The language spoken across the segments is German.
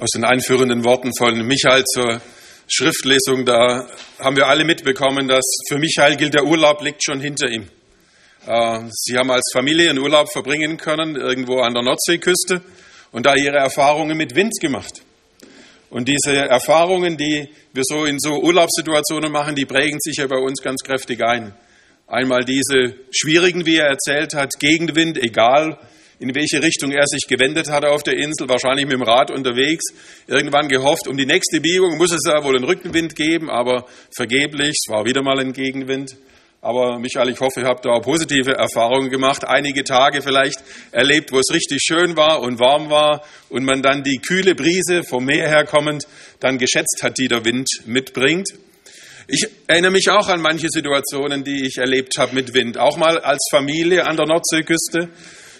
aus den einführenden Worten von Michael zur Schriftlesung, da haben wir alle mitbekommen, dass für Michael gilt, der Urlaub liegt schon hinter ihm. Äh, Sie haben als Familie einen Urlaub verbringen können, irgendwo an der Nordseeküste und da ihre Erfahrungen mit Wind gemacht. Und diese Erfahrungen, die wir so in so Urlaubssituationen machen, die prägen sich ja bei uns ganz kräftig ein. Einmal diese schwierigen, wie er erzählt hat, Gegenwind, egal in welche Richtung er sich gewendet hatte auf der Insel, wahrscheinlich mit dem Rad unterwegs, irgendwann gehofft, um die nächste Biegung muss es ja wohl einen Rückenwind geben, aber vergeblich, es war wieder mal ein Gegenwind. Aber Michael, ich hoffe, ihr habt da auch positive Erfahrungen gemacht, einige Tage vielleicht erlebt, wo es richtig schön war und warm war und man dann die kühle Brise vom Meer her kommend dann geschätzt hat, die der Wind mitbringt. Ich erinnere mich auch an manche Situationen, die ich erlebt habe mit Wind, auch mal als Familie an der Nordseeküste.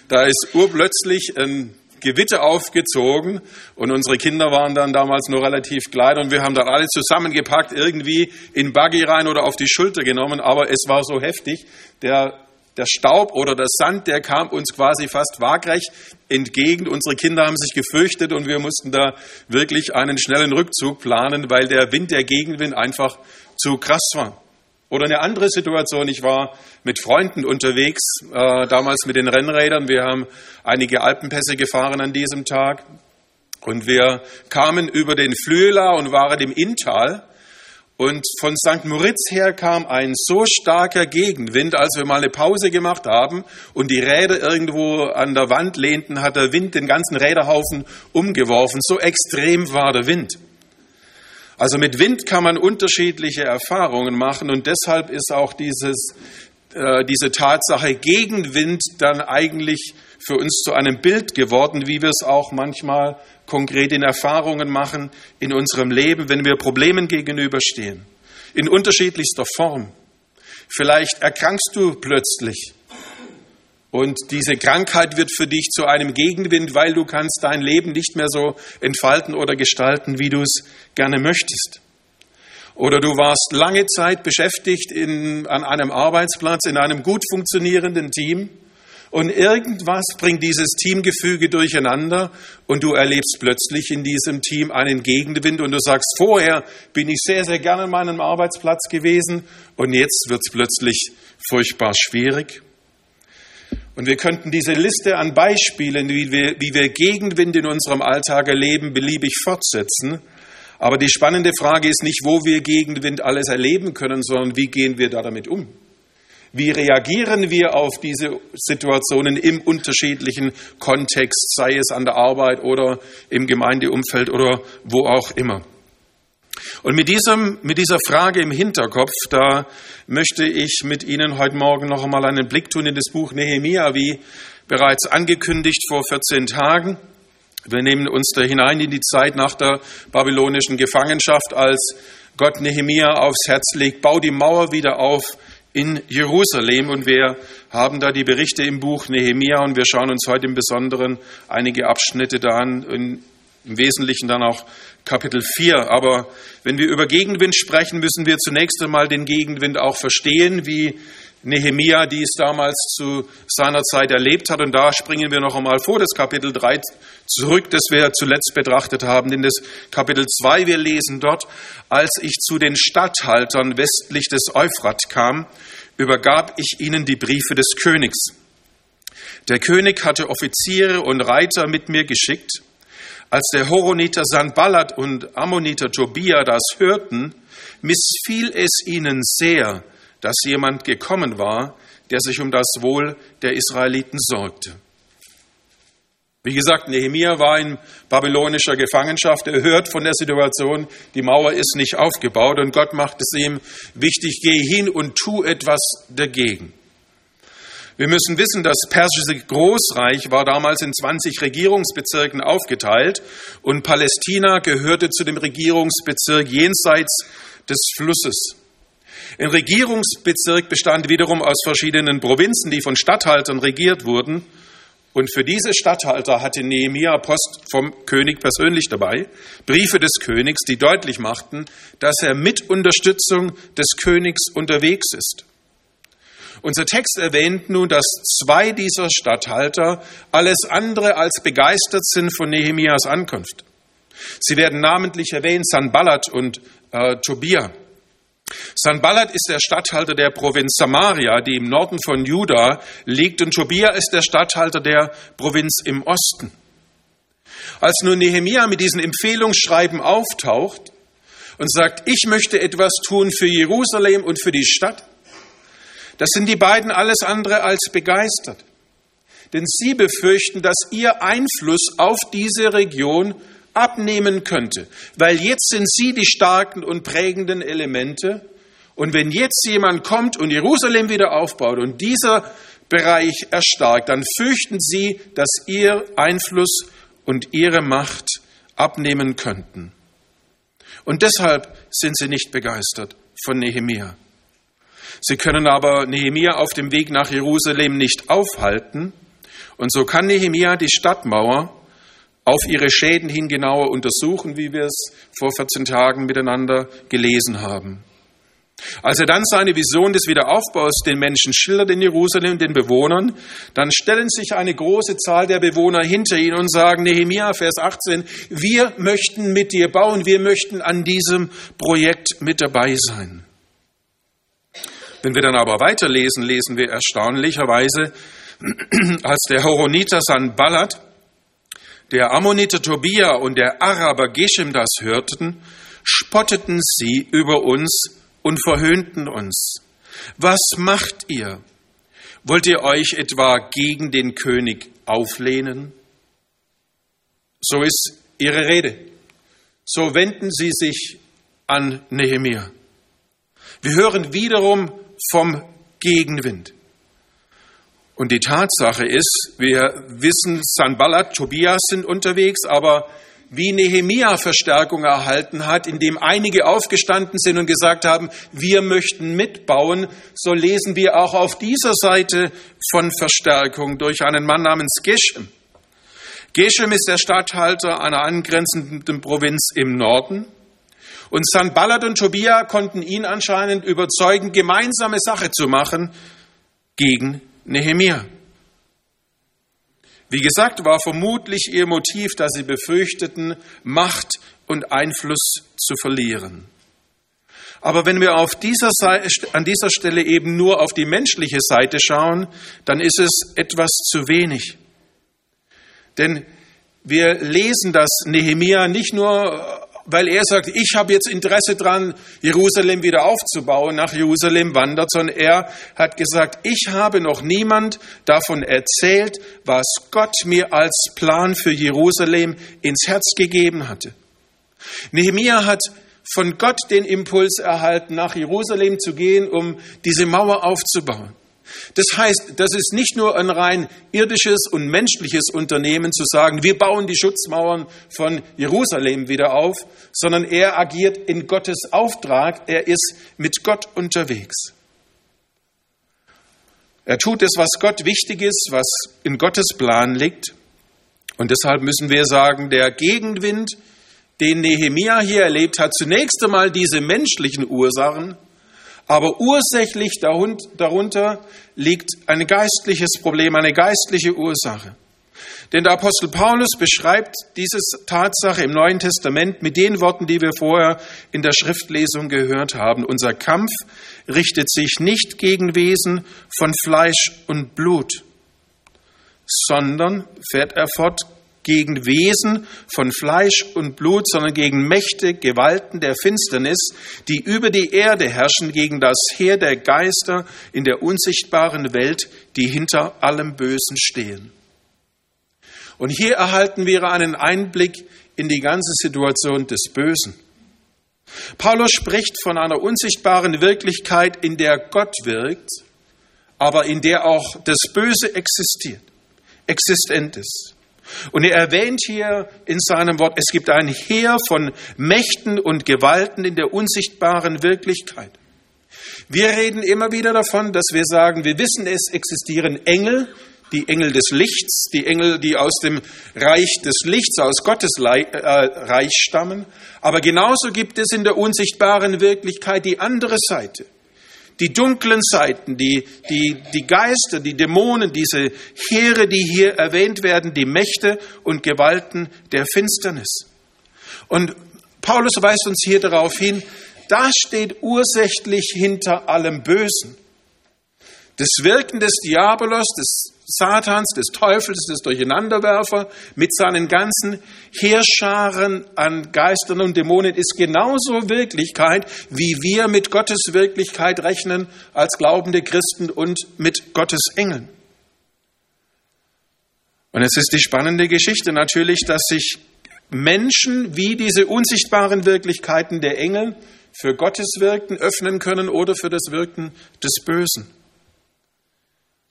Da ist urplötzlich ein Gewitter aufgezogen und unsere Kinder waren dann damals nur relativ klein und wir haben dann alles zusammengepackt, irgendwie in Buggy rein oder auf die Schulter genommen, aber es war so heftig, der, der Staub oder der Sand, der kam uns quasi fast waagrecht entgegen. Unsere Kinder haben sich gefürchtet und wir mussten da wirklich einen schnellen Rückzug planen, weil der Wind, der Gegenwind einfach zu krass war. Oder eine andere Situation, ich war mit Freunden unterwegs, äh, damals mit den Rennrädern. Wir haben einige Alpenpässe gefahren an diesem Tag. Und wir kamen über den Flüela und waren im Inntal. Und von St. Moritz her kam ein so starker Gegenwind, als wir mal eine Pause gemacht haben und die Räder irgendwo an der Wand lehnten, hat der Wind den ganzen Räderhaufen umgeworfen. So extrem war der Wind. Also mit Wind kann man unterschiedliche Erfahrungen machen und deshalb ist auch dieses, äh, diese Tatsache Gegenwind dann eigentlich für uns zu einem Bild geworden, wie wir es auch manchmal konkret in Erfahrungen machen in unserem Leben, wenn wir Problemen gegenüberstehen, in unterschiedlichster Form. Vielleicht erkrankst du plötzlich und diese Krankheit wird für dich zu einem Gegenwind, weil du kannst dein Leben nicht mehr so entfalten oder gestalten, wie du es gerne möchtest. Oder du warst lange Zeit beschäftigt in, an einem Arbeitsplatz, in einem gut funktionierenden Team und irgendwas bringt dieses Teamgefüge durcheinander und du erlebst plötzlich in diesem Team einen Gegenwind und du sagst, vorher bin ich sehr, sehr gerne an meinem Arbeitsplatz gewesen und jetzt wird es plötzlich furchtbar schwierig. Und wir könnten diese Liste an Beispielen, wie wir, wie wir Gegenwind in unserem Alltag erleben, beliebig fortsetzen. Aber die spannende Frage ist nicht, wo wir Gegenwind alles erleben können, sondern wie gehen wir da damit um? Wie reagieren wir auf diese Situationen im unterschiedlichen Kontext, sei es an der Arbeit oder im Gemeindeumfeld oder wo auch immer? Und mit, diesem, mit dieser Frage im Hinterkopf, da möchte ich mit Ihnen heute Morgen noch einmal einen Blick tun in das Buch Nehemia, wie bereits angekündigt vor 14 Tagen. Wir nehmen uns da hinein in die Zeit nach der babylonischen Gefangenschaft, als Gott Nehemia aufs Herz legt, bau die Mauer wieder auf in Jerusalem. Und wir haben da die Berichte im Buch Nehemia und wir schauen uns heute im Besonderen einige Abschnitte da an, im Wesentlichen dann auch Kapitel 4. Aber wenn wir über Gegenwind sprechen, müssen wir zunächst einmal den Gegenwind auch verstehen, wie Nehemia dies damals zu seiner Zeit erlebt hat. Und da springen wir noch einmal vor das Kapitel 3 zurück, das wir zuletzt betrachtet haben. In das Kapitel 2, wir lesen dort, als ich zu den Statthaltern westlich des Euphrat kam, übergab ich ihnen die Briefe des Königs. Der König hatte Offiziere und Reiter mit mir geschickt, als der Horoniter Sanballat und Ammoniter Tobia das hörten, missfiel es ihnen sehr, dass jemand gekommen war, der sich um das Wohl der Israeliten sorgte. Wie gesagt, Nehemia war in babylonischer Gefangenschaft. Er hört von der Situation, die Mauer ist nicht aufgebaut und Gott macht es ihm wichtig, geh hin und tu etwas dagegen. Wir müssen wissen, das persische Großreich war damals in 20 Regierungsbezirken aufgeteilt und Palästina gehörte zu dem Regierungsbezirk jenseits des Flusses. Ein Regierungsbezirk bestand wiederum aus verschiedenen Provinzen, die von Statthaltern regiert wurden. Und für diese Statthalter hatte Nehemia Post vom König persönlich dabei, Briefe des Königs, die deutlich machten, dass er mit Unterstützung des Königs unterwegs ist. Unser Text erwähnt nun, dass zwei dieser Statthalter alles andere als begeistert sind von Nehemias Ankunft. Sie werden namentlich erwähnt, Sanballat und äh, Tobia. Sanballat ist der Statthalter der Provinz Samaria, die im Norden von Juda liegt, und Tobia ist der Statthalter der Provinz im Osten. Als nun Nehemia mit diesen Empfehlungsschreiben auftaucht und sagt, ich möchte etwas tun für Jerusalem und für die Stadt, das sind die beiden alles andere als begeistert. Denn sie befürchten, dass ihr Einfluss auf diese Region abnehmen könnte, weil jetzt sind sie die starken und prägenden Elemente. Und wenn jetzt jemand kommt und Jerusalem wieder aufbaut und dieser Bereich erstarkt, dann fürchten sie, dass ihr Einfluss und ihre Macht abnehmen könnten. Und deshalb sind sie nicht begeistert von Nehemia. Sie können aber Nehemia auf dem Weg nach Jerusalem nicht aufhalten. Und so kann Nehemia die Stadtmauer auf ihre Schäden hin genauer untersuchen, wie wir es vor 14 Tagen miteinander gelesen haben. Als er dann seine Vision des Wiederaufbaus den Menschen schildert in Jerusalem, den Bewohnern, dann stellen sich eine große Zahl der Bewohner hinter ihn und sagen, Nehemiah, Vers 18, wir möchten mit dir bauen, wir möchten an diesem Projekt mit dabei sein. Wenn wir dann aber weiterlesen, lesen wir erstaunlicherweise, als der Horoniter Sanballat der Ammoniter Tobia und der Araber Geshem das hörten, spotteten sie über uns und verhöhnten uns. Was macht ihr? Wollt ihr euch etwa gegen den König auflehnen? So ist ihre Rede. So wenden sie sich an Nehemia. Wir hören wiederum vom Gegenwind. Und die Tatsache ist, wir wissen, Sanballat, Tobias sind unterwegs, aber wie Nehemia Verstärkung erhalten hat, indem einige aufgestanden sind und gesagt haben, wir möchten mitbauen, so lesen wir auch auf dieser Seite von Verstärkung durch einen Mann namens Geshem. Geshem ist der Statthalter einer angrenzenden Provinz im Norden. Und Sanballat und Tobia konnten ihn anscheinend überzeugen, gemeinsame Sache zu machen gegen Nehemia. Wie gesagt, war vermutlich ihr Motiv, dass sie befürchteten, Macht und Einfluss zu verlieren. Aber wenn wir auf dieser Seite, an dieser Stelle eben nur auf die menschliche Seite schauen, dann ist es etwas zu wenig. Denn wir lesen, dass Nehemia nicht nur weil er sagt, ich habe jetzt Interesse dran, Jerusalem wieder aufzubauen, nach Jerusalem wandert, sondern er hat gesagt, ich habe noch niemand davon erzählt, was Gott mir als Plan für Jerusalem ins Herz gegeben hatte. Nehemiah hat von Gott den Impuls erhalten, nach Jerusalem zu gehen, um diese Mauer aufzubauen. Das heißt, das ist nicht nur ein rein irdisches und menschliches Unternehmen zu sagen, wir bauen die Schutzmauern von Jerusalem wieder auf, sondern er agiert in Gottes Auftrag, er ist mit Gott unterwegs. Er tut es, was Gott wichtig ist, was in Gottes Plan liegt. Und deshalb müssen wir sagen, der Gegenwind, den Nehemia hier erlebt hat, zunächst einmal diese menschlichen Ursachen, aber ursächlich darunter liegt ein geistliches Problem, eine geistliche Ursache. Denn der Apostel Paulus beschreibt diese Tatsache im Neuen Testament mit den Worten, die wir vorher in der Schriftlesung gehört haben. Unser Kampf richtet sich nicht gegen Wesen von Fleisch und Blut, sondern, fährt er fort, gegen Wesen von Fleisch und Blut, sondern gegen Mächte, Gewalten der Finsternis, die über die Erde herrschen, gegen das Heer der Geister in der unsichtbaren Welt, die hinter allem Bösen stehen. Und hier erhalten wir einen Einblick in die ganze Situation des Bösen. Paulus spricht von einer unsichtbaren Wirklichkeit, in der Gott wirkt, aber in der auch das Böse existiert, existent ist. Und er erwähnt hier in seinem Wort, es gibt ein Heer von Mächten und Gewalten in der unsichtbaren Wirklichkeit. Wir reden immer wieder davon, dass wir sagen, wir wissen, es existieren Engel, die Engel des Lichts, die Engel, die aus dem Reich des Lichts, aus Gottes äh, Reich stammen. Aber genauso gibt es in der unsichtbaren Wirklichkeit die andere Seite die dunklen Seiten, die, die, die Geister, die Dämonen, diese Heere, die hier erwähnt werden, die Mächte und Gewalten der Finsternis. Und Paulus weist uns hier darauf hin, das steht ursächlich hinter allem Bösen. Das Wirken des Diabolos, des Satans, des Teufels, des Durcheinanderwerfer mit seinen ganzen Heerscharen an Geistern und Dämonen ist genauso Wirklichkeit, wie wir mit Gottes Wirklichkeit rechnen als glaubende Christen und mit Gottes Engeln. Und es ist die spannende Geschichte natürlich, dass sich Menschen wie diese unsichtbaren Wirklichkeiten der Engel für Gottes Wirken öffnen können oder für das Wirken des Bösen.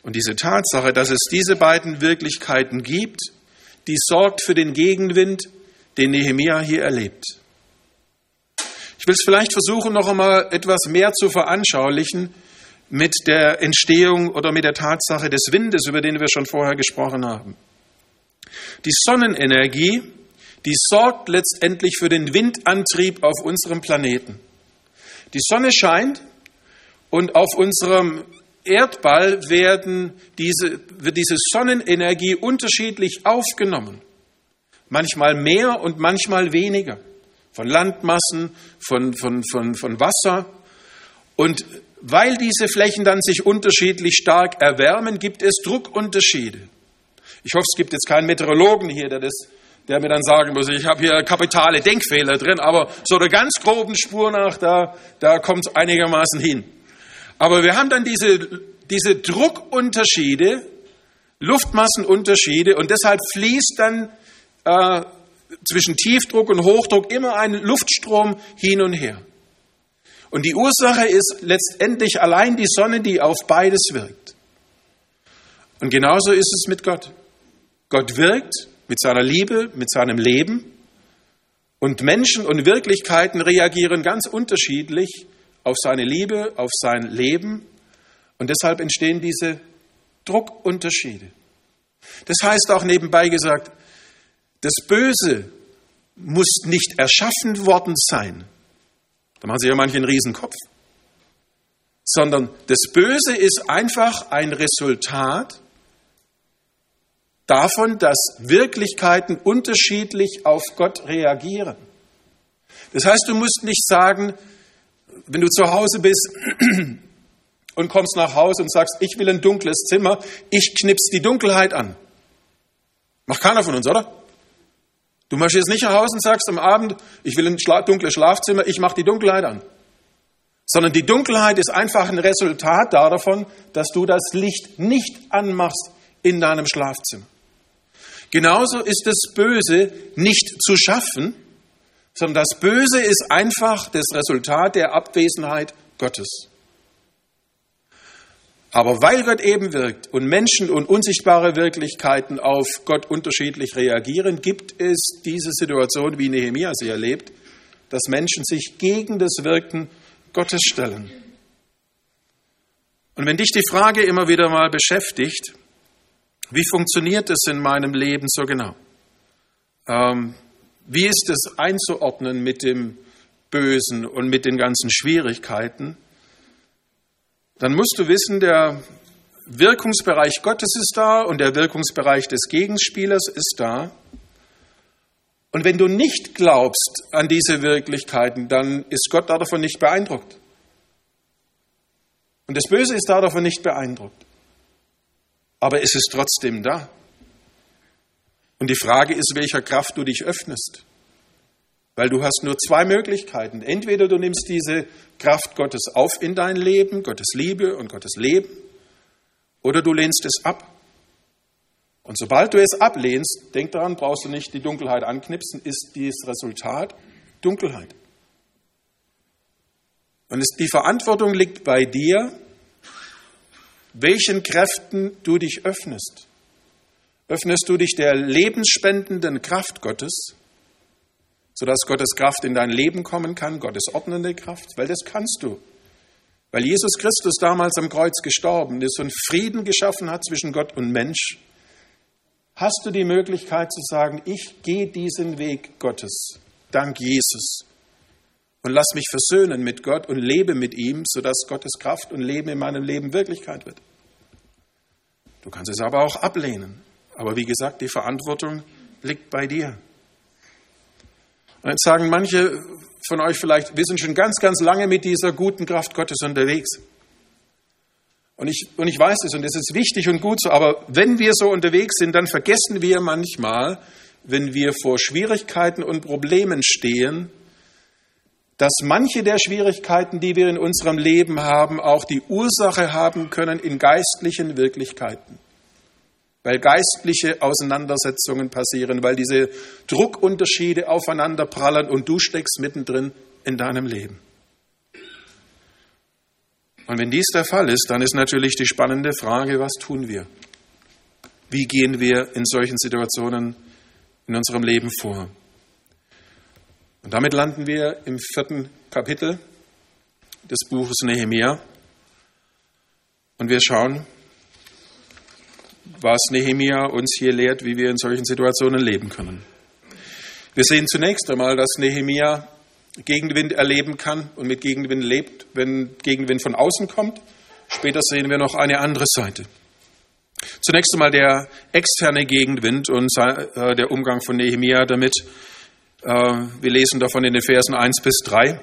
Und diese Tatsache, dass es diese beiden Wirklichkeiten gibt, die sorgt für den Gegenwind, den Nehemia hier erlebt. Ich will es vielleicht versuchen, noch einmal etwas mehr zu veranschaulichen mit der Entstehung oder mit der Tatsache des Windes, über den wir schon vorher gesprochen haben. Die Sonnenenergie, die sorgt letztendlich für den Windantrieb auf unserem Planeten. Die Sonne scheint und auf unserem Erdball werden diese, wird diese Sonnenenergie unterschiedlich aufgenommen. Manchmal mehr und manchmal weniger. Von Landmassen, von, von, von, von Wasser. Und weil diese Flächen dann sich unterschiedlich stark erwärmen, gibt es Druckunterschiede. Ich hoffe, es gibt jetzt keinen Meteorologen hier, der, das, der mir dann sagen muss, ich habe hier kapitale Denkfehler drin, aber so der ganz groben Spur nach, da, da kommt es einigermaßen hin. Aber wir haben dann diese, diese Druckunterschiede, Luftmassenunterschiede und deshalb fließt dann äh, zwischen Tiefdruck und Hochdruck immer ein Luftstrom hin und her. Und die Ursache ist letztendlich allein die Sonne, die auf beides wirkt. Und genauso ist es mit Gott. Gott wirkt mit seiner Liebe, mit seinem Leben und Menschen und Wirklichkeiten reagieren ganz unterschiedlich auf seine Liebe, auf sein Leben und deshalb entstehen diese Druckunterschiede. Das heißt auch nebenbei gesagt, das Böse muss nicht erschaffen worden sein. Da machen sich ja manche einen Riesenkopf. Sondern das Böse ist einfach ein Resultat davon, dass Wirklichkeiten unterschiedlich auf Gott reagieren. Das heißt, du musst nicht sagen, wenn du zu Hause bist und kommst nach Hause und sagst, ich will ein dunkles Zimmer, ich knips die Dunkelheit an. Macht keiner von uns, oder? Du marschierst nicht nach Hause und sagst am Abend, ich will ein dunkles Schlafzimmer, ich mache die Dunkelheit an. Sondern die Dunkelheit ist einfach ein Resultat davon, dass du das Licht nicht anmachst in deinem Schlafzimmer. Genauso ist das Böse nicht zu schaffen, sondern das Böse ist einfach das Resultat der Abwesenheit Gottes. Aber weil Gott eben wirkt und Menschen und unsichtbare Wirklichkeiten auf Gott unterschiedlich reagieren, gibt es diese Situation, wie Nehemia sie erlebt, dass Menschen sich gegen das Wirken Gottes stellen. Und wenn dich die Frage immer wieder mal beschäftigt, wie funktioniert es in meinem Leben so genau? Ähm, wie ist es einzuordnen mit dem Bösen und mit den ganzen Schwierigkeiten? Dann musst du wissen, der Wirkungsbereich Gottes ist da und der Wirkungsbereich des Gegenspielers ist da. Und wenn du nicht glaubst an diese Wirklichkeiten, dann ist Gott davon nicht beeindruckt. Und das Böse ist davon nicht beeindruckt. Aber es ist trotzdem da. Und die Frage ist, welcher Kraft du dich öffnest. Weil du hast nur zwei Möglichkeiten. Entweder du nimmst diese Kraft Gottes auf in dein Leben, Gottes Liebe und Gottes Leben, oder du lehnst es ab. Und sobald du es ablehnst, denk daran, brauchst du nicht die Dunkelheit anknipsen, ist dieses Resultat Dunkelheit. Und die Verantwortung liegt bei dir, welchen Kräften du dich öffnest. Öffnest du dich der lebensspendenden Kraft Gottes, sodass Gottes Kraft in dein Leben kommen kann, Gottes ordnende Kraft? Weil das kannst du. Weil Jesus Christus damals am Kreuz gestorben ist und Frieden geschaffen hat zwischen Gott und Mensch, hast du die Möglichkeit zu sagen, ich gehe diesen Weg Gottes, dank Jesus, und lass mich versöhnen mit Gott und lebe mit ihm, sodass Gottes Kraft und Leben in meinem Leben Wirklichkeit wird. Du kannst es aber auch ablehnen. Aber wie gesagt, die Verantwortung liegt bei dir. Und jetzt sagen manche von euch vielleicht, wir sind schon ganz, ganz lange mit dieser guten Kraft Gottes unterwegs. Und ich, und ich weiß es und es ist wichtig und gut so, aber wenn wir so unterwegs sind, dann vergessen wir manchmal, wenn wir vor Schwierigkeiten und Problemen stehen, dass manche der Schwierigkeiten, die wir in unserem Leben haben, auch die Ursache haben können in geistlichen Wirklichkeiten. Weil geistliche Auseinandersetzungen passieren, weil diese Druckunterschiede aufeinander prallen und du steckst mittendrin in deinem Leben. Und wenn dies der Fall ist, dann ist natürlich die spannende Frage, was tun wir? Wie gehen wir in solchen Situationen in unserem Leben vor? Und damit landen wir im vierten Kapitel des Buches Nehemia. Und wir schauen, was Nehemia uns hier lehrt, wie wir in solchen Situationen leben können. Wir sehen zunächst einmal, dass Nehemia Gegenwind erleben kann und mit Gegenwind lebt, wenn Gegenwind von außen kommt. Später sehen wir noch eine andere Seite. Zunächst einmal der externe Gegenwind und äh, der Umgang von Nehemia damit. Äh, wir lesen davon in den Versen 1 bis 3.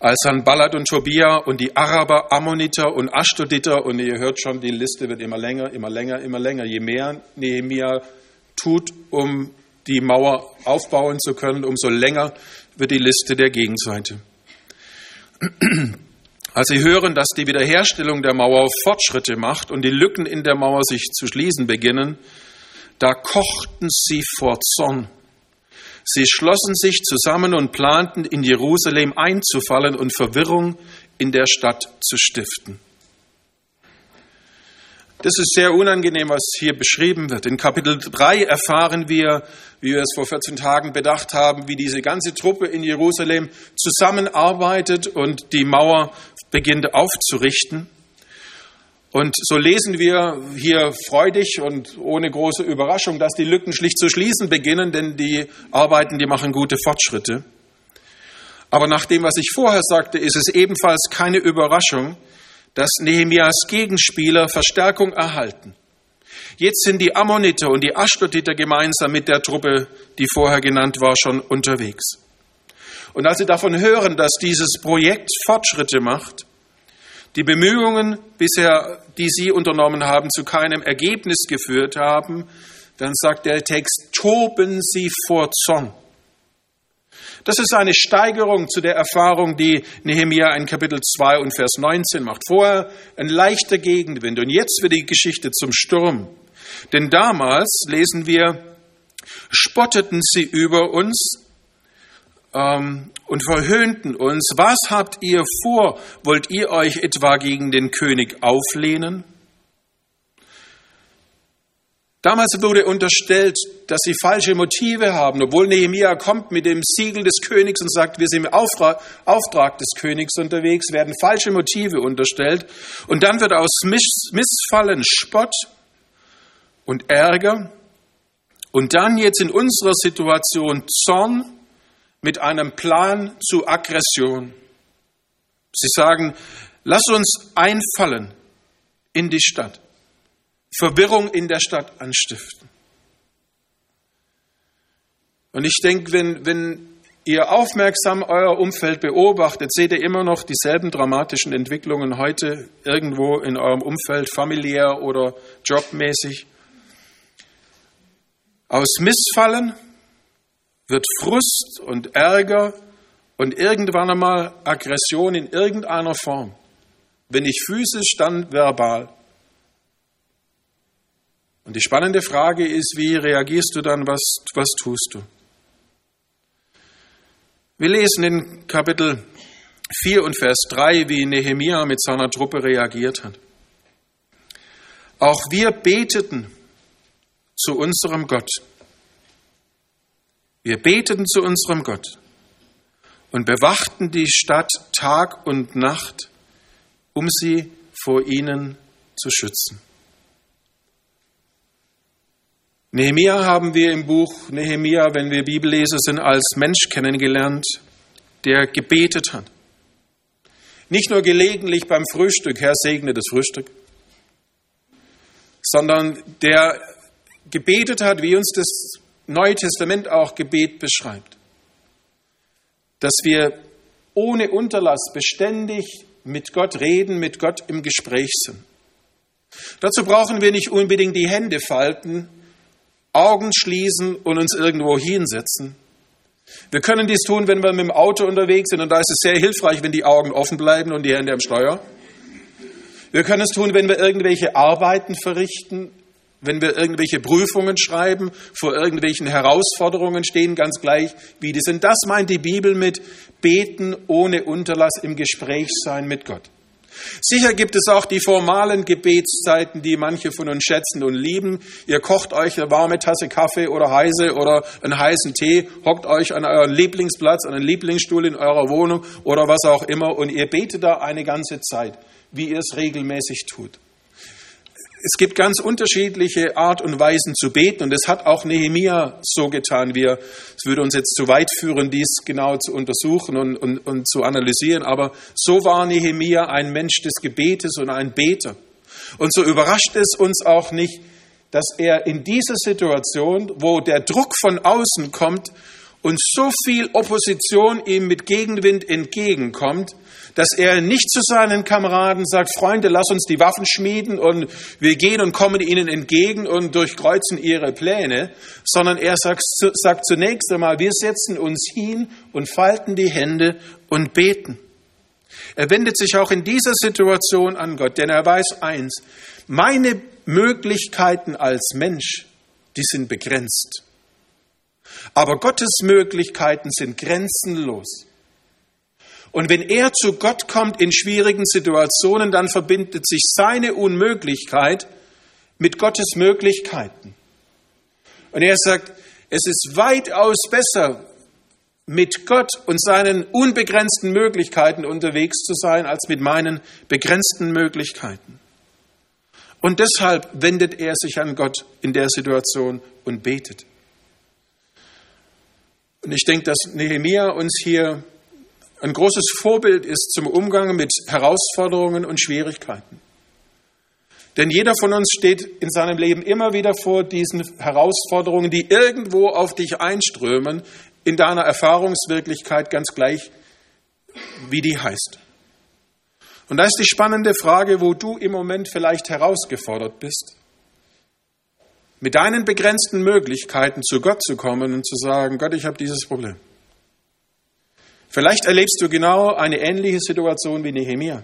Als Sanballat und Tobia und die Araber, Ammoniter und Ashdoditer, und ihr hört schon, die Liste wird immer länger, immer länger, immer länger. Je mehr Nehemia tut, um die Mauer aufbauen zu können, umso länger wird die Liste der Gegenseite. Als sie hören, dass die Wiederherstellung der Mauer Fortschritte macht und die Lücken in der Mauer sich zu schließen beginnen, da kochten sie vor Zorn. Sie schlossen sich zusammen und planten, in Jerusalem einzufallen und Verwirrung in der Stadt zu stiften. Das ist sehr unangenehm, was hier beschrieben wird. In Kapitel 3 erfahren wir, wie wir es vor 14 Tagen bedacht haben, wie diese ganze Truppe in Jerusalem zusammenarbeitet und die Mauer beginnt aufzurichten. Und so lesen wir hier freudig und ohne große Überraschung, dass die Lücken schlicht zu schließen beginnen, denn die Arbeiten, die machen gute Fortschritte. Aber nach dem, was ich vorher sagte, ist es ebenfalls keine Überraschung, dass Nehemias Gegenspieler Verstärkung erhalten. Jetzt sind die Ammoniter und die Ashdoditer gemeinsam mit der Truppe, die vorher genannt war, schon unterwegs. Und als sie davon hören, dass dieses Projekt Fortschritte macht, die Bemühungen bisher, die sie unternommen haben, zu keinem Ergebnis geführt haben, dann sagt der Text, toben sie vor Zorn. Das ist eine Steigerung zu der Erfahrung, die Nehemia in Kapitel 2 und Vers 19 macht. Vorher ein leichter Gegenwind und jetzt wird die Geschichte zum Sturm. Denn damals, lesen wir, spotteten sie über uns ähm, und verhöhnten uns. Was habt ihr vor? Wollt ihr euch etwa gegen den König auflehnen? Damals wurde unterstellt, dass sie falsche Motive haben, obwohl Nehemia kommt mit dem Siegel des Königs und sagt, wir sind im Auftrag des Königs unterwegs, werden falsche Motive unterstellt. Und dann wird aus Missfallen Spott und Ärger und dann jetzt in unserer Situation Zorn mit einem Plan zu Aggression. Sie sagen, lass uns einfallen in die Stadt. Verwirrung in der Stadt anstiften. Und ich denke, wenn, wenn ihr aufmerksam euer Umfeld beobachtet, seht ihr immer noch dieselben dramatischen Entwicklungen heute irgendwo in eurem Umfeld, familiär oder jobmäßig. Aus Missfallen wird Frust und Ärger und irgendwann einmal Aggression in irgendeiner Form. Wenn nicht physisch, dann verbal. Und die spannende Frage ist, wie reagierst du dann, was, was tust du? Wir lesen in Kapitel 4 und Vers 3, wie Nehemia mit seiner Truppe reagiert hat. Auch wir beteten zu unserem Gott. Wir beteten zu unserem Gott und bewachten die Stadt Tag und Nacht, um sie vor ihnen zu schützen. Nehemia haben wir im Buch Nehemia, wenn wir Bibelleser sind, als Mensch kennengelernt, der gebetet hat. Nicht nur gelegentlich beim Frühstück, Herr segne das Frühstück, sondern der gebetet hat, wie uns das Neue Testament auch Gebet beschreibt. dass wir ohne Unterlass beständig mit Gott reden, mit Gott im Gespräch sind. Dazu brauchen wir nicht unbedingt die Hände falten, Augen schließen und uns irgendwo hinsetzen. Wir können dies tun, wenn wir mit dem Auto unterwegs sind und da ist es sehr hilfreich, wenn die Augen offen bleiben und die Hände am Steuer. Wir können es tun, wenn wir irgendwelche Arbeiten verrichten, wenn wir irgendwelche Prüfungen schreiben, vor irgendwelchen Herausforderungen stehen, ganz gleich, wie die sind. Das meint die Bibel mit Beten ohne Unterlass im Gespräch sein mit Gott. Sicher gibt es auch die formalen Gebetszeiten, die manche von uns schätzen und lieben. Ihr kocht euch eine warme Tasse Kaffee oder heiße oder einen heißen Tee, hockt euch an euren Lieblingsplatz, an einen Lieblingsstuhl in eurer Wohnung oder was auch immer und ihr betet da eine ganze Zeit, wie ihr es regelmäßig tut. Es gibt ganz unterschiedliche Art und Weisen zu beten und es hat auch Nehemia so getan. Wir, es würde uns jetzt zu weit führen, dies genau zu untersuchen und, und, und zu analysieren, aber so war Nehemia ein Mensch des Gebetes und ein Beter. Und so überrascht es uns auch nicht, dass er in dieser Situation, wo der Druck von außen kommt und so viel Opposition ihm mit Gegenwind entgegenkommt, dass er nicht zu seinen Kameraden sagt, Freunde, lass uns die Waffen schmieden und wir gehen und kommen ihnen entgegen und durchkreuzen ihre Pläne, sondern er sagt, sagt zunächst einmal, wir setzen uns hin und falten die Hände und beten. Er wendet sich auch in dieser Situation an Gott, denn er weiß eins, meine Möglichkeiten als Mensch, die sind begrenzt. Aber Gottes Möglichkeiten sind grenzenlos. Und wenn er zu Gott kommt in schwierigen Situationen, dann verbindet sich seine Unmöglichkeit mit Gottes Möglichkeiten. Und er sagt, es ist weitaus besser, mit Gott und seinen unbegrenzten Möglichkeiten unterwegs zu sein, als mit meinen begrenzten Möglichkeiten. Und deshalb wendet er sich an Gott in der Situation und betet. Und ich denke, dass Nehemiah uns hier ein großes Vorbild ist zum Umgang mit Herausforderungen und Schwierigkeiten. Denn jeder von uns steht in seinem Leben immer wieder vor diesen Herausforderungen, die irgendwo auf dich einströmen, in deiner Erfahrungswirklichkeit ganz gleich, wie die heißt. Und da ist die spannende Frage, wo du im Moment vielleicht herausgefordert bist, mit deinen begrenzten Möglichkeiten zu Gott zu kommen und zu sagen, Gott, ich habe dieses Problem. Vielleicht erlebst du genau eine ähnliche Situation wie Nehemia,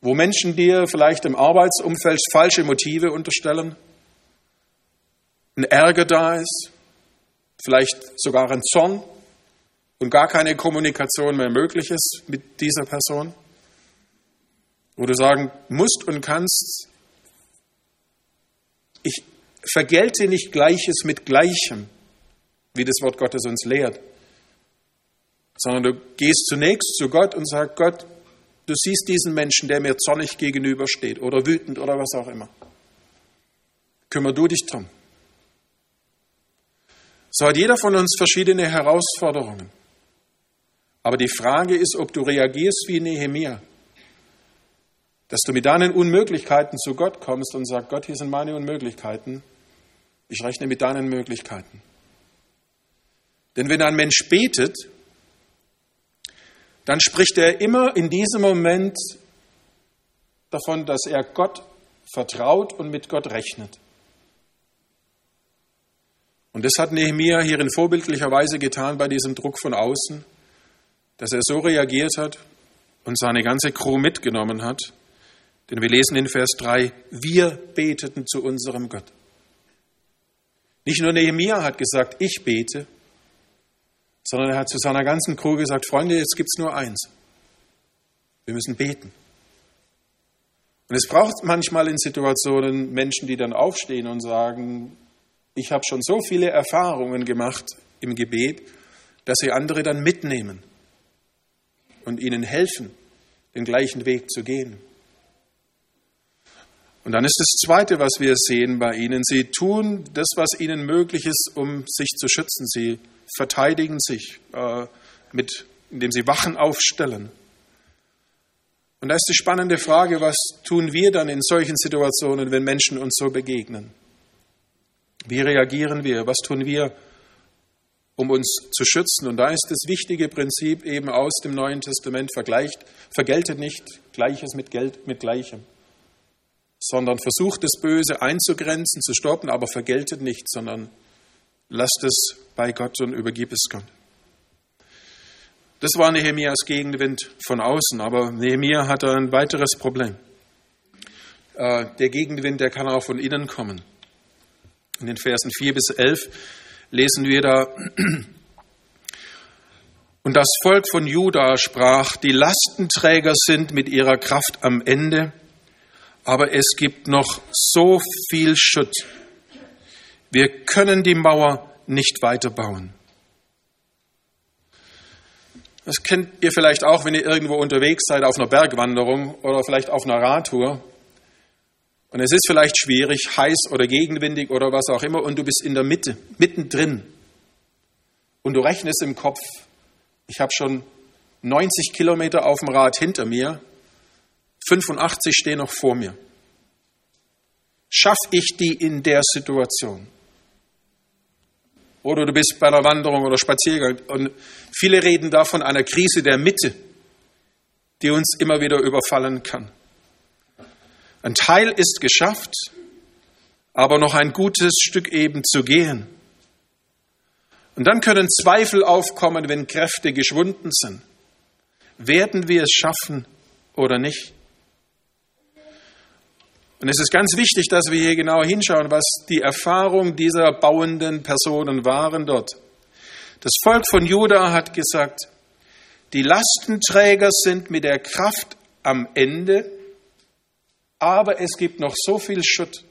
wo Menschen dir vielleicht im Arbeitsumfeld falsche Motive unterstellen, ein Ärger da ist, vielleicht sogar ein Zorn und gar keine Kommunikation mehr möglich ist mit dieser Person, wo du sagen musst und kannst, ich vergelte nicht Gleiches mit Gleichem, wie das Wort Gottes uns lehrt sondern du gehst zunächst zu Gott und sagst, Gott, du siehst diesen Menschen, der mir zornig gegenübersteht oder wütend oder was auch immer. Kümmer du dich drum. So hat jeder von uns verschiedene Herausforderungen. Aber die Frage ist, ob du reagierst wie Nehemia. Dass du mit deinen Unmöglichkeiten zu Gott kommst und sagst, Gott, hier sind meine Unmöglichkeiten. Ich rechne mit deinen Möglichkeiten. Denn wenn ein Mensch betet, dann spricht er immer in diesem Moment davon, dass er Gott vertraut und mit Gott rechnet. Und das hat Nehemiah hier in vorbildlicher Weise getan bei diesem Druck von außen, dass er so reagiert hat und seine ganze Crew mitgenommen hat. Denn wir lesen in Vers 3, wir beteten zu unserem Gott. Nicht nur Nehemiah hat gesagt, ich bete, sondern er hat zu seiner ganzen Crew gesagt, Freunde, jetzt gibt es nur eins. Wir müssen beten. Und es braucht manchmal in Situationen Menschen, die dann aufstehen und sagen, ich habe schon so viele Erfahrungen gemacht im Gebet, dass sie andere dann mitnehmen und ihnen helfen, den gleichen Weg zu gehen. Und dann ist das Zweite, was wir sehen bei ihnen. Sie tun das, was ihnen möglich ist, um sich zu schützen. Sie verteidigen sich, äh, mit, indem sie Wachen aufstellen. Und da ist die spannende Frage, was tun wir dann in solchen Situationen, wenn Menschen uns so begegnen? Wie reagieren wir? Was tun wir, um uns zu schützen. Und da ist das wichtige Prinzip eben aus dem Neuen Testament vergleicht, vergeltet nicht Gleiches mit Geld, mit Gleichem, sondern versucht das Böse einzugrenzen, zu stoppen, aber vergeltet nicht, sondern lasst es bei Gott und übergib es Gott. Das war Nehemias Gegenwind von außen, aber Nehemia hatte ein weiteres Problem. Äh, der Gegenwind, der kann auch von innen kommen. In den Versen 4 bis 11 lesen wir da, und das Volk von Juda sprach, die Lastenträger sind mit ihrer Kraft am Ende, aber es gibt noch so viel Schutt. Wir können die Mauer nicht weiter bauen. Das kennt ihr vielleicht auch, wenn ihr irgendwo unterwegs seid auf einer Bergwanderung oder vielleicht auf einer Radtour. Und es ist vielleicht schwierig, heiß oder gegenwindig oder was auch immer, und du bist in der Mitte, mittendrin. Und du rechnest im Kopf, ich habe schon 90 Kilometer auf dem Rad hinter mir, 85 stehen noch vor mir. Schaff ich die in der Situation? Oder du bist bei einer Wanderung oder Spaziergang und viele reden da von einer Krise der Mitte, die uns immer wieder überfallen kann. Ein Teil ist geschafft, aber noch ein gutes Stück eben zu gehen. Und dann können Zweifel aufkommen, wenn Kräfte geschwunden sind. Werden wir es schaffen oder nicht? Und es ist ganz wichtig, dass wir hier genau hinschauen, was die Erfahrung dieser bauenden Personen waren dort. Das Volk von Juda hat gesagt, die Lastenträger sind mit der Kraft am Ende, aber es gibt noch so viel Schutt.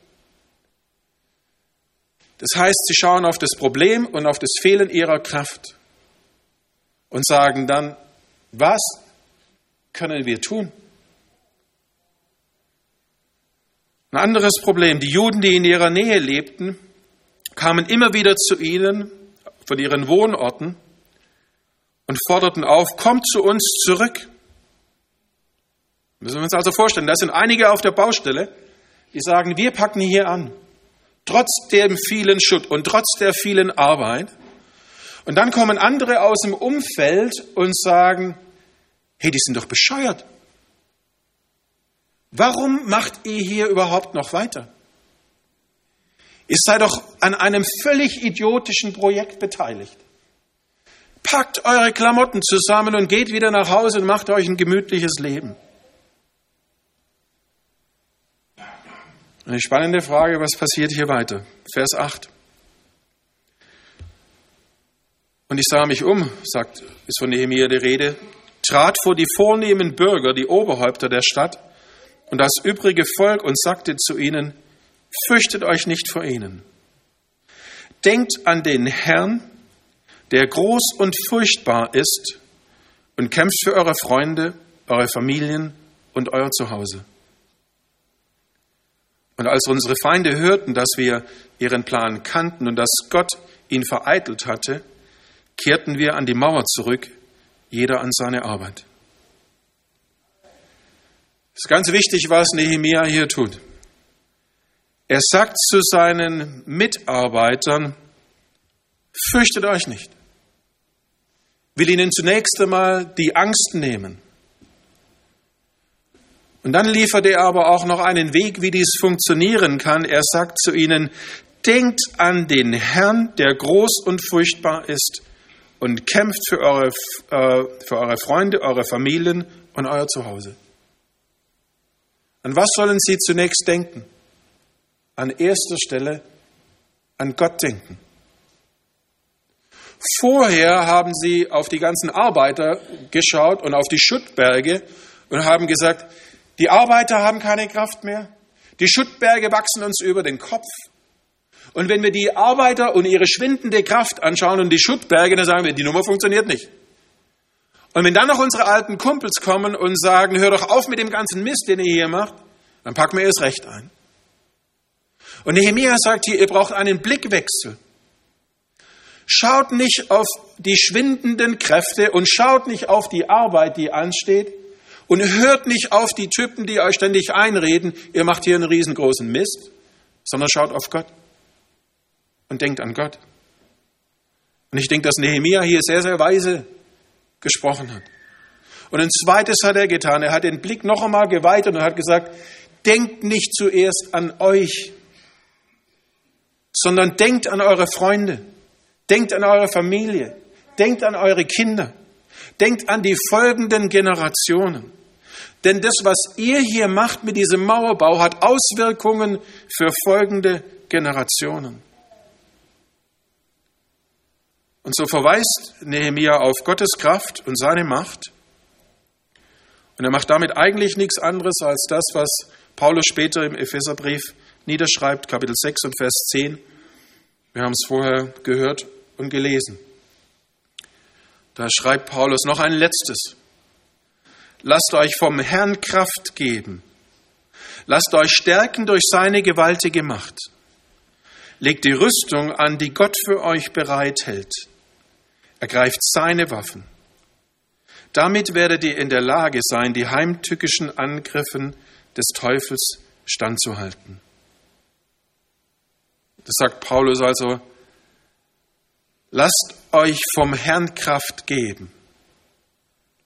Das heißt, sie schauen auf das Problem und auf das Fehlen ihrer Kraft und sagen dann, was können wir tun? Ein anderes Problem, die Juden, die in ihrer Nähe lebten, kamen immer wieder zu ihnen von ihren Wohnorten und forderten auf, kommt zu uns zurück. Müssen wir uns also vorstellen, da sind einige auf der Baustelle, die sagen, wir packen hier an, trotz dem vielen Schutt und trotz der vielen Arbeit. Und dann kommen andere aus dem Umfeld und sagen, hey, die sind doch bescheuert. Warum macht ihr hier überhaupt noch weiter? Ihr seid doch an einem völlig idiotischen Projekt beteiligt. Packt eure Klamotten zusammen und geht wieder nach Hause und macht euch ein gemütliches Leben. Eine spannende Frage, was passiert hier weiter? Vers 8. Und ich sah mich um, sagt, ist von Nehemiah die Rede, trat vor die vornehmen Bürger, die Oberhäupter der Stadt und das übrige Volk und sagte zu ihnen, fürchtet euch nicht vor ihnen. Denkt an den Herrn, der groß und furchtbar ist und kämpft für eure Freunde, eure Familien und euer Zuhause. Und als unsere Feinde hörten, dass wir ihren Plan kannten und dass Gott ihn vereitelt hatte, kehrten wir an die Mauer zurück, jeder an seine Arbeit. Es ist ganz wichtig, was Nehemia hier tut. Er sagt zu seinen Mitarbeitern, fürchtet euch nicht. Will ihnen zunächst einmal die Angst nehmen. Und dann liefert er aber auch noch einen Weg, wie dies funktionieren kann. Er sagt zu ihnen, denkt an den Herrn, der groß und furchtbar ist und kämpft für eure, äh, für eure Freunde, eure Familien und euer Zuhause. An was sollen sie zunächst denken? An erster Stelle an Gott denken. Vorher haben sie auf die ganzen Arbeiter geschaut und auf die Schuttberge und haben gesagt, die Arbeiter haben keine Kraft mehr. Die Schuttberge wachsen uns über den Kopf. Und wenn wir die Arbeiter und ihre schwindende Kraft anschauen und die Schuttberge, dann sagen wir, die Nummer funktioniert nicht. Und wenn dann noch unsere alten Kumpels kommen und sagen, hör doch auf mit dem ganzen Mist, den ihr hier macht, dann packen wir es recht ein. Und Nehemiah sagt hier, ihr braucht einen Blickwechsel. Schaut nicht auf die schwindenden Kräfte und schaut nicht auf die Arbeit, die ansteht, und hört nicht auf die Typen, die euch ständig einreden, ihr macht hier einen riesengroßen Mist, sondern schaut auf Gott und denkt an Gott. Und ich denke, dass Nehemia hier sehr, sehr weise gesprochen hat. Und ein zweites hat er getan. Er hat den Blick noch einmal geweitet und hat gesagt, denkt nicht zuerst an euch, sondern denkt an eure Freunde, denkt an eure Familie, denkt an eure Kinder, denkt an die folgenden Generationen. Denn das, was ihr hier macht mit diesem Mauerbau, hat Auswirkungen für folgende Generationen. Und so verweist Nehemia auf Gottes Kraft und seine Macht. Und er macht damit eigentlich nichts anderes als das, was Paulus später im Epheserbrief niederschreibt, Kapitel 6 und Vers 10. Wir haben es vorher gehört und gelesen. Da schreibt Paulus noch ein letztes. Lasst euch vom Herrn Kraft geben. Lasst euch stärken durch seine gewaltige Macht. Legt die Rüstung an, die Gott für euch bereithält. Ergreift seine Waffen. Damit werdet ihr in der Lage sein, die heimtückischen Angriffen des Teufels standzuhalten. Das sagt Paulus also, lasst euch vom Herrn Kraft geben.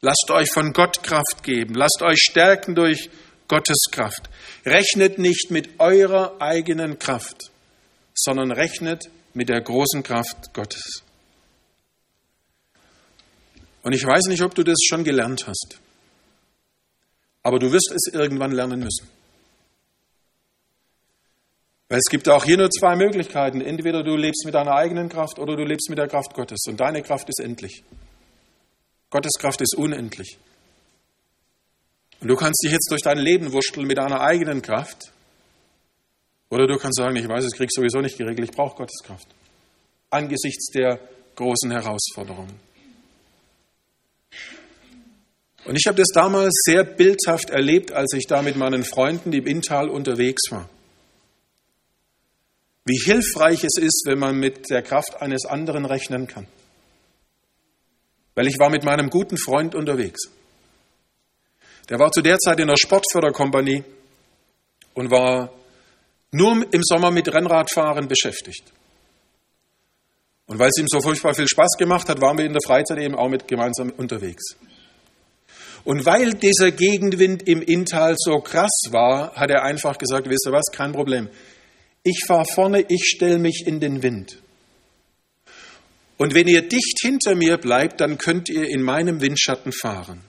Lasst euch von Gott Kraft geben. Lasst euch stärken durch Gottes Kraft. Rechnet nicht mit eurer eigenen Kraft, sondern rechnet mit der großen Kraft Gottes. Und ich weiß nicht, ob du das schon gelernt hast, aber du wirst es irgendwann lernen müssen. Weil es gibt auch hier nur zwei Möglichkeiten. Entweder du lebst mit deiner eigenen Kraft oder du lebst mit der Kraft Gottes. Und deine Kraft ist endlich. Gottes Kraft ist unendlich. Und du kannst dich jetzt durch dein Leben wurschteln mit deiner eigenen Kraft. Oder du kannst sagen, ich weiß, es krieg sowieso nicht geregelt, ich brauche Gottes Kraft. Angesichts der großen Herausforderungen. Und ich habe das damals sehr bildhaft erlebt, als ich da mit meinen Freunden im Inntal unterwegs war. Wie hilfreich es ist, wenn man mit der Kraft eines anderen rechnen kann. Weil ich war mit meinem guten Freund unterwegs. Der war zu der Zeit in der Sportförderkompanie und war nur im Sommer mit Rennradfahren beschäftigt. Und weil es ihm so furchtbar viel Spaß gemacht hat, waren wir in der Freizeit eben auch mit gemeinsam unterwegs. Und weil dieser Gegenwind im Inntal so krass war, hat er einfach gesagt, wisst ihr was, kein Problem. Ich fahre vorne, ich stelle mich in den Wind. Und wenn ihr dicht hinter mir bleibt, dann könnt ihr in meinem Windschatten fahren.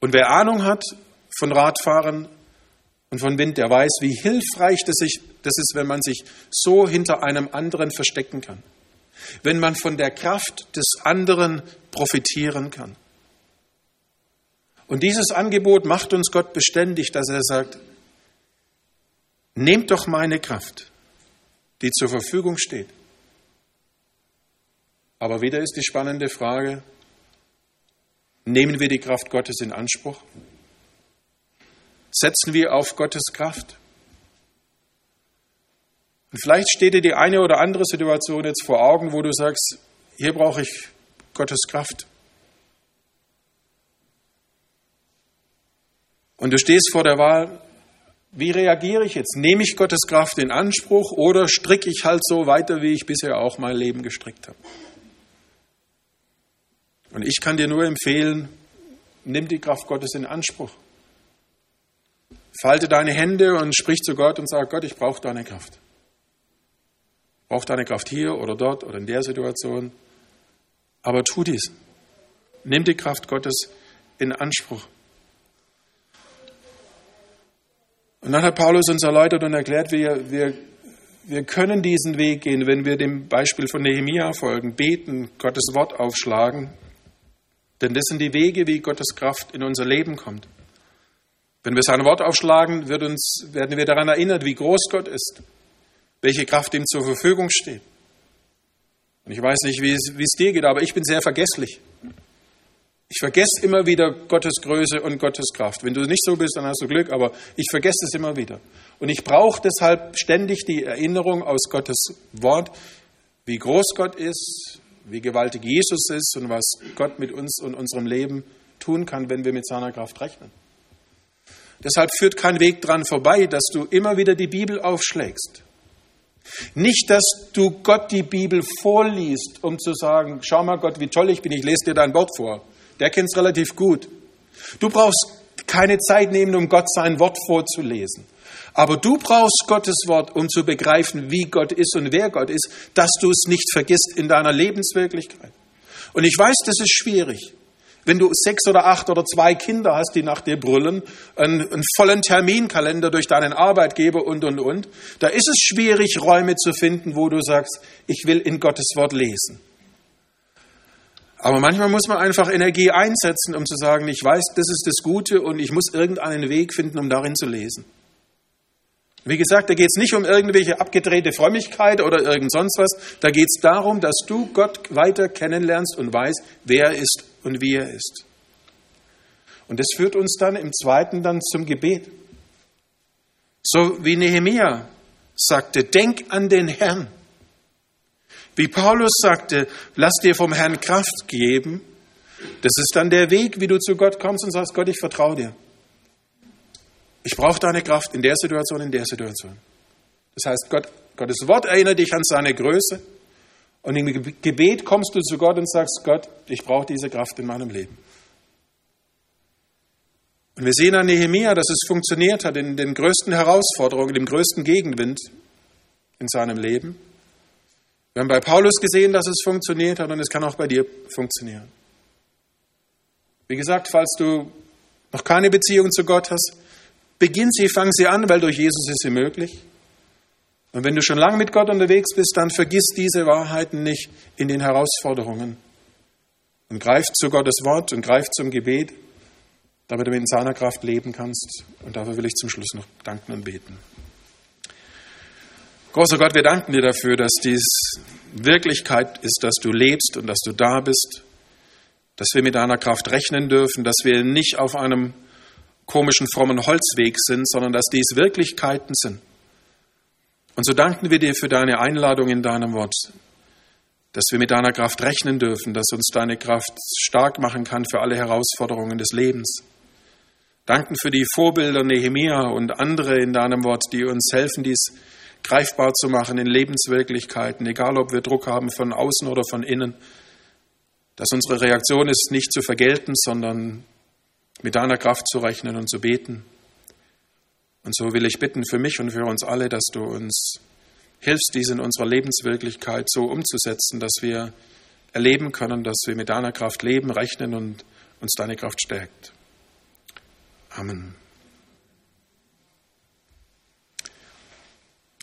Und wer Ahnung hat von Radfahren und von Wind, der weiß, wie hilfreich das ist, wenn man sich so hinter einem anderen verstecken kann. Wenn man von der Kraft des anderen profitieren kann. Und dieses Angebot macht uns Gott beständig, dass er sagt, nehmt doch meine Kraft, die zur Verfügung steht. Aber wieder ist die spannende Frage, nehmen wir die Kraft Gottes in Anspruch? Setzen wir auf Gottes Kraft? Und vielleicht steht dir die eine oder andere Situation jetzt vor Augen, wo du sagst, hier brauche ich Gottes Kraft. Und du stehst vor der Wahl, wie reagiere ich jetzt? Nehme ich Gottes Kraft in Anspruch oder stricke ich halt so weiter, wie ich bisher auch mein Leben gestrickt habe? Und ich kann dir nur empfehlen, nimm die Kraft Gottes in Anspruch. Falte deine Hände und sprich zu Gott und sag, Gott, ich brauche deine Kraft. Brauche deine Kraft hier oder dort oder in der Situation. Aber tu dies. Nimm die Kraft Gottes in Anspruch. Und dann hat Paulus uns erläutert und erklärt, wir, wir, wir können diesen Weg gehen, wenn wir dem Beispiel von Nehemia folgen, beten, Gottes Wort aufschlagen. Denn das sind die Wege, wie Gottes Kraft in unser Leben kommt. Wenn wir sein Wort aufschlagen, wird uns, werden wir daran erinnert, wie groß Gott ist, welche Kraft ihm zur Verfügung steht. Und ich weiß nicht, wie es, wie es dir geht, aber ich bin sehr vergesslich. Ich vergesse immer wieder Gottes Größe und Gottes Kraft. Wenn du nicht so bist, dann hast du Glück, aber ich vergesse es immer wieder. Und ich brauche deshalb ständig die Erinnerung aus Gottes Wort, wie groß Gott ist, wie gewaltig Jesus ist und was Gott mit uns und unserem Leben tun kann, wenn wir mit seiner Kraft rechnen. Deshalb führt kein Weg dran vorbei, dass du immer wieder die Bibel aufschlägst. Nicht, dass du Gott die Bibel vorliest, um zu sagen, schau mal Gott, wie toll ich bin, ich lese dir dein Wort vor. Der kennt es relativ gut. Du brauchst keine Zeit nehmen, um Gott sein Wort vorzulesen. Aber du brauchst Gottes Wort, um zu begreifen, wie Gott ist und wer Gott ist, dass du es nicht vergisst in deiner Lebenswirklichkeit. Und ich weiß, das ist schwierig. Wenn du sechs oder acht oder zwei Kinder hast, die nach dir brüllen, einen, einen vollen Terminkalender durch deinen Arbeitgeber und, und, und, da ist es schwierig, Räume zu finden, wo du sagst, ich will in Gottes Wort lesen. Aber manchmal muss man einfach Energie einsetzen, um zu sagen, ich weiß, das ist das Gute und ich muss irgendeinen Weg finden, um darin zu lesen. Wie gesagt, da geht es nicht um irgendwelche abgedrehte Frömmigkeit oder irgend sonst was. Da geht es darum, dass du Gott weiter kennenlernst und weißt, wer er ist und wie er ist. Und das führt uns dann im zweiten dann zum Gebet. So wie Nehemia sagte, denk an den Herrn. Wie Paulus sagte, lass dir vom Herrn Kraft geben. Das ist dann der Weg, wie du zu Gott kommst und sagst, Gott, ich vertraue dir. Ich brauche deine Kraft in der Situation, in der Situation. Das heißt, Gott, Gottes Wort erinnert dich an seine Größe. Und im Gebet kommst du zu Gott und sagst, Gott, ich brauche diese Kraft in meinem Leben. Und wir sehen an Nehemia, dass es funktioniert hat in den größten Herausforderungen, dem größten Gegenwind in seinem Leben. Wir haben bei Paulus gesehen, dass es funktioniert hat und es kann auch bei dir funktionieren. Wie gesagt, falls du noch keine Beziehung zu Gott hast, Beginn sie, fang sie an, weil durch Jesus ist sie möglich. Und wenn du schon lange mit Gott unterwegs bist, dann vergiss diese Wahrheiten nicht in den Herausforderungen. Und greif zu Gottes Wort und greif zum Gebet, damit du in seiner Kraft leben kannst. Und dafür will ich zum Schluss noch danken und beten. Großer Gott, wir danken dir dafür, dass dies Wirklichkeit ist, dass du lebst und dass du da bist, dass wir mit deiner Kraft rechnen dürfen, dass wir nicht auf einem komischen, frommen Holzweg sind, sondern dass dies Wirklichkeiten sind. Und so danken wir dir für deine Einladung in deinem Wort, dass wir mit deiner Kraft rechnen dürfen, dass uns deine Kraft stark machen kann für alle Herausforderungen des Lebens. Danken für die Vorbilder Nehemia und andere in deinem Wort, die uns helfen, dies greifbar zu machen in Lebenswirklichkeiten, egal ob wir Druck haben von außen oder von innen, dass unsere Reaktion ist, nicht zu vergelten, sondern mit deiner Kraft zu rechnen und zu beten. Und so will ich bitten für mich und für uns alle, dass du uns hilfst, dies in unserer Lebenswirklichkeit so umzusetzen, dass wir erleben können, dass wir mit deiner Kraft leben, rechnen und uns deine Kraft stärkt. Amen.